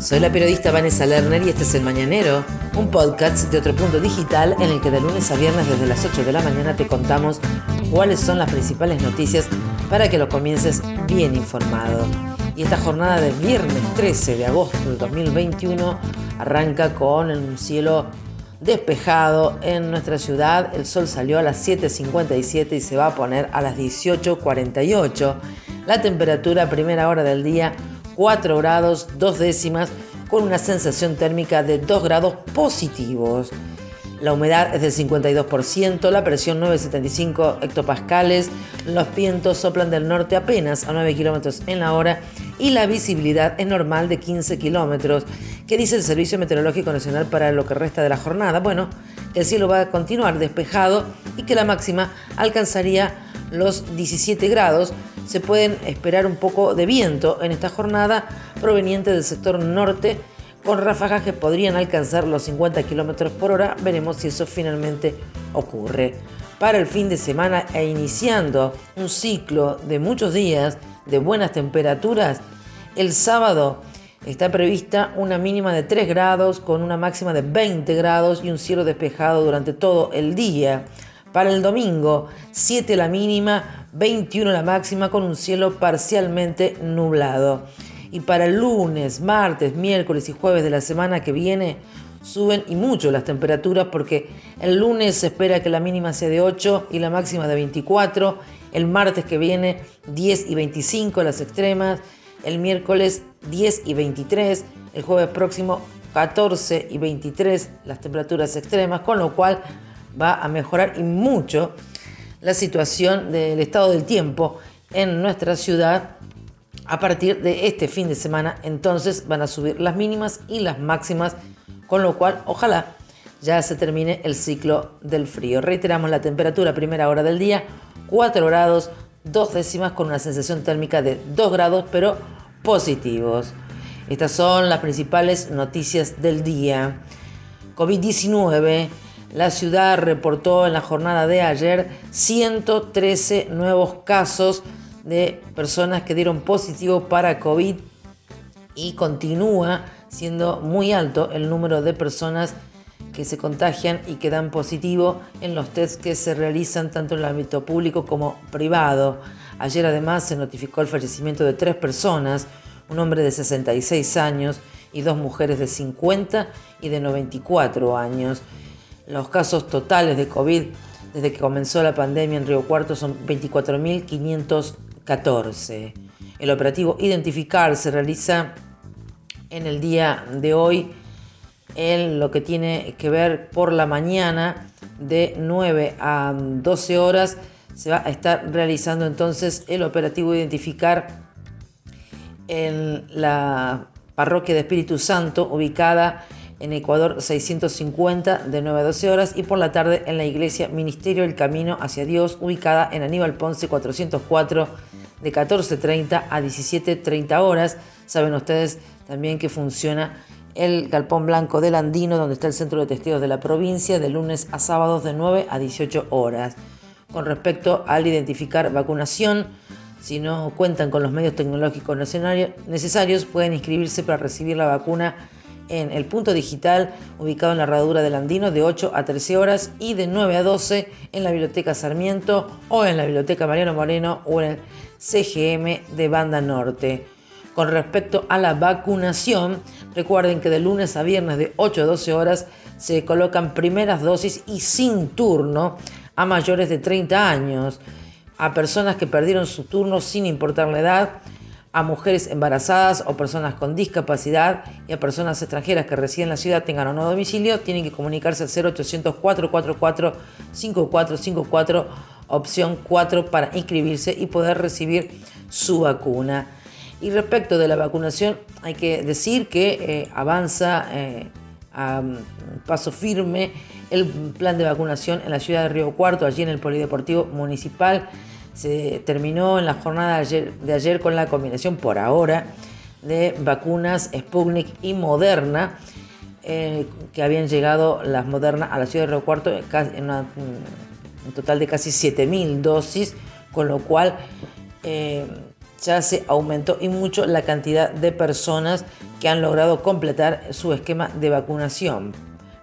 Soy la periodista Vanessa Lerner y este es El Mañanero, un podcast de otro punto digital en el que de lunes a viernes desde las 8 de la mañana te contamos cuáles son las principales noticias para que lo comiences bien informado. Y esta jornada de viernes 13 de agosto del 2021 arranca con un cielo despejado en nuestra ciudad. El sol salió a las 7.57 y se va a poner a las 18.48. La temperatura a primera hora del día 4 grados, 2 décimas, con una sensación térmica de 2 grados positivos. La humedad es del 52%, la presión 975 hectopascales, los vientos soplan del norte apenas a 9 kilómetros en la hora y la visibilidad es normal de 15 kilómetros. ¿Qué dice el Servicio Meteorológico Nacional para lo que resta de la jornada? Bueno, el cielo va a continuar despejado y que la máxima alcanzaría los 17 grados, se pueden esperar un poco de viento en esta jornada proveniente del sector norte con ráfagas que podrían alcanzar los 50 km por hora. Veremos si eso finalmente ocurre. Para el fin de semana e iniciando un ciclo de muchos días de buenas temperaturas, el sábado está prevista una mínima de 3 grados con una máxima de 20 grados y un cielo despejado durante todo el día. Para el domingo, 7 la mínima, 21 la máxima con un cielo parcialmente nublado. Y para el lunes, martes, miércoles y jueves de la semana que viene, suben y mucho las temperaturas porque el lunes se espera que la mínima sea de 8 y la máxima de 24, el martes que viene 10 y 25 las extremas, el miércoles 10 y 23, el jueves próximo 14 y 23 las temperaturas extremas, con lo cual va a mejorar y mucho la situación del estado del tiempo en nuestra ciudad a partir de este fin de semana. Entonces van a subir las mínimas y las máximas, con lo cual ojalá ya se termine el ciclo del frío. Reiteramos la temperatura primera hora del día, 4 grados, 2 décimas con una sensación térmica de 2 grados, pero positivos. Estas son las principales noticias del día. COVID-19 la ciudad reportó en la jornada de ayer 113 nuevos casos de personas que dieron positivo para COVID y continúa siendo muy alto el número de personas que se contagian y que dan positivo en los tests que se realizan tanto en el ámbito público como privado. Ayer además se notificó el fallecimiento de tres personas, un hombre de 66 años y dos mujeres de 50 y de 94 años. Los casos totales de COVID desde que comenzó la pandemia en Río Cuarto son 24.514. El operativo Identificar se realiza en el día de hoy en lo que tiene que ver por la mañana de 9 a 12 horas. Se va a estar realizando entonces el operativo Identificar en la parroquia de Espíritu Santo ubicada en Ecuador 650 de 9 a 12 horas y por la tarde en la iglesia Ministerio del Camino hacia Dios ubicada en Aníbal Ponce 404 de 14.30 a 17.30 horas. Saben ustedes también que funciona el Galpón Blanco del Andino donde está el centro de testigos de la provincia de lunes a sábados de 9 a 18 horas. Con respecto al identificar vacunación, si no cuentan con los medios tecnológicos necesarios, pueden inscribirse para recibir la vacuna en el punto digital ubicado en la herradura del Andino de 8 a 13 horas y de 9 a 12 en la Biblioteca Sarmiento o en la Biblioteca Mariano Moreno o en el CGM de Banda Norte. Con respecto a la vacunación, recuerden que de lunes a viernes de 8 a 12 horas se colocan primeras dosis y sin turno a mayores de 30 años, a personas que perdieron su turno sin importar la edad, a mujeres embarazadas o personas con discapacidad y a personas extranjeras que residen en la ciudad tengan o no domicilio, tienen que comunicarse al 0800 444 5454 opción 4 para inscribirse y poder recibir su vacuna. Y respecto de la vacunación, hay que decir que eh, avanza eh, a paso firme el plan de vacunación en la ciudad de Río Cuarto, allí en el Polideportivo Municipal. Se terminó en la jornada de ayer, con la combinación por ahora de vacunas Sputnik y Moderna, eh, que habían llegado las Moderna a la ciudad de Río Cuarto en un total de casi 7.000 dosis, con lo cual eh, ya se aumentó y mucho la cantidad de personas que han logrado completar su esquema de vacunación.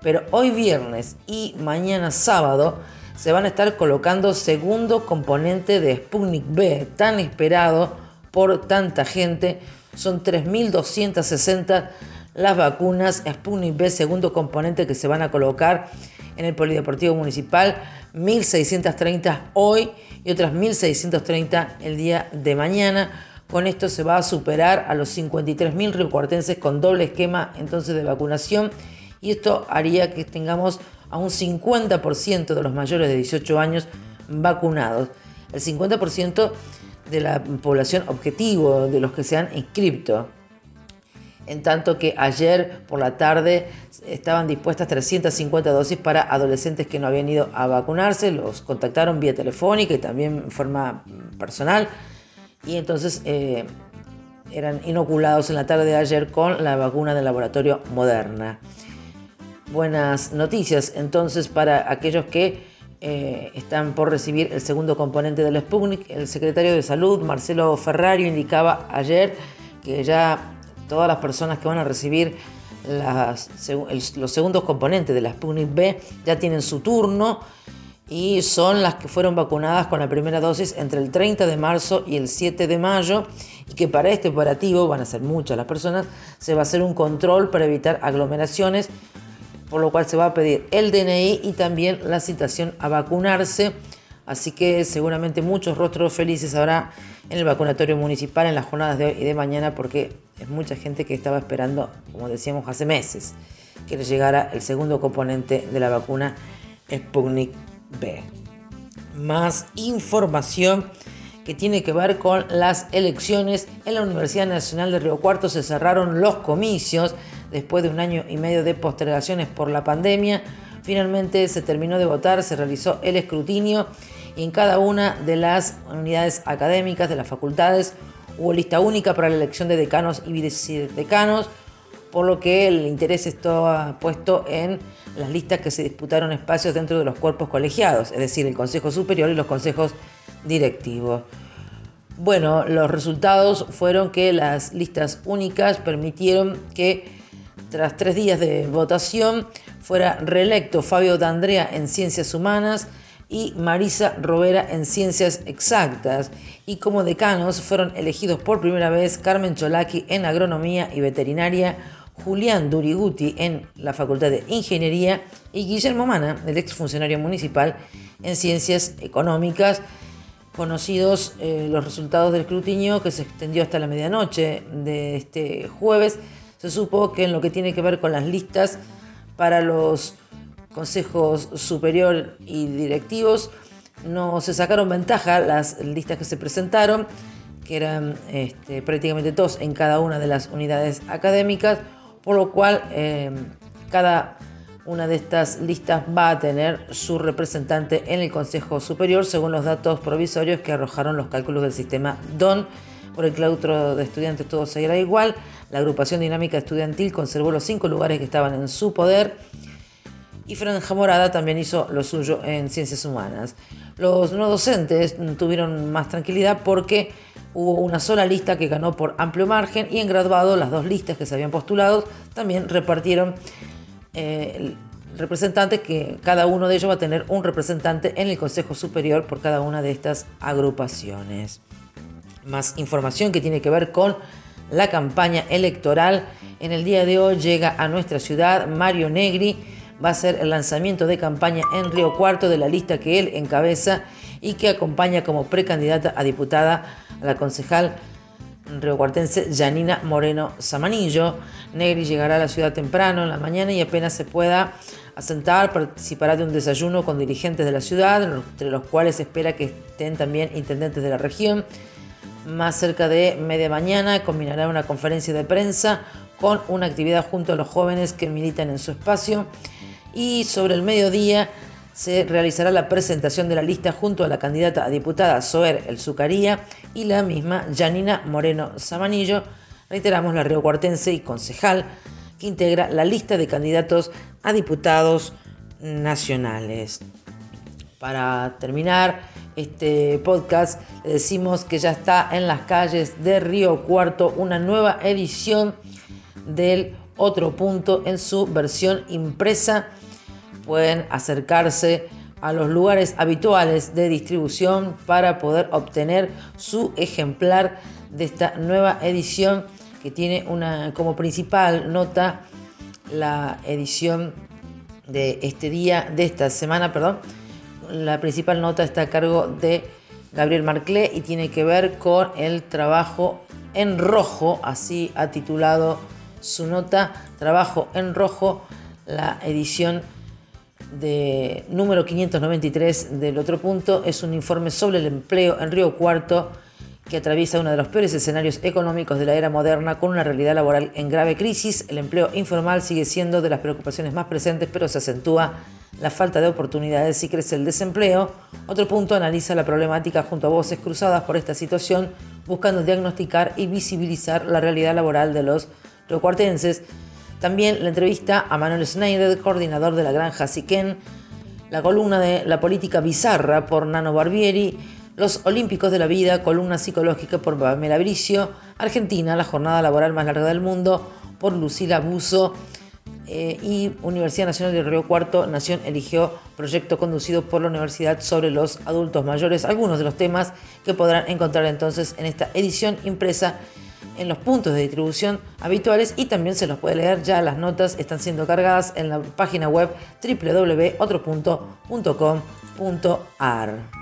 Pero hoy viernes y mañana sábado se van a estar colocando segundo componente de Sputnik B, tan esperado por tanta gente. Son 3.260 las vacunas Sputnik B, segundo componente que se van a colocar en el Polideportivo Municipal, 1.630 hoy y otras 1.630 el día de mañana. Con esto se va a superar a los 53.000 riocuartenses con doble esquema entonces de vacunación y esto haría que tengamos a un 50% de los mayores de 18 años vacunados. El 50% de la población objetivo, de los que se han inscrito en tanto que ayer por la tarde estaban dispuestas 350 dosis para adolescentes que no habían ido a vacunarse, los contactaron vía telefónica y también en forma personal, y entonces eh, eran inoculados en la tarde de ayer con la vacuna del laboratorio Moderna. Buenas noticias entonces para aquellos que eh, están por recibir el segundo componente del Sputnik. El secretario de Salud, Marcelo Ferrario, indicaba ayer que ya todas las personas que van a recibir los segundos componentes de la Sputnik B ya tienen su turno y son las que fueron vacunadas con la primera dosis entre el 30 de marzo y el 7 de mayo y que para este operativo, van a ser muchas las personas, se va a hacer un control para evitar aglomeraciones, por lo cual se va a pedir el DNI y también la citación a vacunarse. Así que seguramente muchos rostros felices habrá en el vacunatorio municipal en las jornadas de hoy y de mañana porque es mucha gente que estaba esperando, como decíamos hace meses, que le llegara el segundo componente de la vacuna Sputnik B. Más información que tiene que ver con las elecciones. En la Universidad Nacional de Río Cuarto se cerraron los comicios después de un año y medio de postergaciones por la pandemia. Finalmente se terminó de votar, se realizó el escrutinio y en cada una de las unidades académicas de las facultades hubo lista única para la elección de decanos y vicedecanos, por lo que el interés estaba puesto en las listas que se disputaron espacios dentro de los cuerpos colegiados, es decir, el Consejo Superior y los consejos directivos. Bueno, los resultados fueron que las listas únicas permitieron que tras tres días de votación fuera reelecto Fabio D'Andrea en Ciencias Humanas, y Marisa Robera en Ciencias Exactas. Y como decanos fueron elegidos por primera vez Carmen Cholaki en Agronomía y Veterinaria, Julián Duriguti en la Facultad de Ingeniería y Guillermo Mana, el exfuncionario municipal, en Ciencias Económicas. Conocidos eh, los resultados del escrutinio que se extendió hasta la medianoche de este jueves, se supo que en lo que tiene que ver con las listas para los consejos superior y directivos, no se sacaron ventaja las listas que se presentaron, que eran este, prácticamente dos en cada una de las unidades académicas, por lo cual em, cada una de estas listas va a tener su representante en el Consejo Superior según los datos provisorios que arrojaron los cálculos del sistema DON. Por el claustro de estudiantes todo seguirá igual. La agrupación dinámica estudiantil conservó los cinco lugares que estaban en su poder y Franja Morada también hizo lo suyo en ciencias humanas. Los no docentes tuvieron más tranquilidad porque hubo una sola lista que ganó por amplio margen y en graduado las dos listas que se habían postulado también repartieron eh, representantes que cada uno de ellos va a tener un representante en el Consejo Superior por cada una de estas agrupaciones. Más información que tiene que ver con la campaña electoral. En el día de hoy llega a nuestra ciudad Mario Negri, va a ser el lanzamiento de campaña en Río Cuarto de la lista que él encabeza y que acompaña como precandidata a diputada a la concejal riocuartense Janina Moreno Samanillo. Negri llegará a la ciudad temprano en la mañana y apenas se pueda asentar participará de un desayuno con dirigentes de la ciudad, entre los cuales espera que estén también intendentes de la región. Más cerca de media mañana combinará una conferencia de prensa con una actividad junto a los jóvenes que militan en su espacio. Y sobre el mediodía se realizará la presentación de la lista junto a la candidata a diputada Soer El Zucaría y la misma Janina Moreno Samanillo, reiteramos la Cuartense y concejal, que integra la lista de candidatos a diputados nacionales. Para terminar este podcast, le decimos que ya está en las calles de Río Cuarto una nueva edición del Otro Punto en su versión impresa. Pueden acercarse a los lugares habituales de distribución para poder obtener su ejemplar de esta nueva edición que tiene una como principal nota la edición de este día, de esta semana, perdón. La principal nota está a cargo de Gabriel Marclé y tiene que ver con el trabajo en rojo, así ha titulado su nota, Trabajo en rojo, la edición de número 593 del otro punto, es un informe sobre el empleo en Río Cuarto que atraviesa uno de los peores escenarios económicos de la era moderna con una realidad laboral en grave crisis. El empleo informal sigue siendo de las preocupaciones más presentes, pero se acentúa la falta de oportunidades y crece el desempleo. Otro punto analiza la problemática junto a voces cruzadas por esta situación, buscando diagnosticar y visibilizar la realidad laboral de los riocuartenses. También la entrevista a Manuel Schneider, coordinador de la granja Siquén, la columna de La política bizarra por Nano Barbieri, los Olímpicos de la Vida, columna psicológica por Pamela Bricio, Argentina, la jornada laboral más larga del mundo por Lucila Buzo eh, y Universidad Nacional de Río Cuarto, Nación eligió proyecto conducido por la Universidad sobre los adultos mayores, algunos de los temas que podrán encontrar entonces en esta edición impresa en los puntos de distribución habituales y también se los puede leer ya las notas están siendo cargadas en la página web www.otro.com.ar.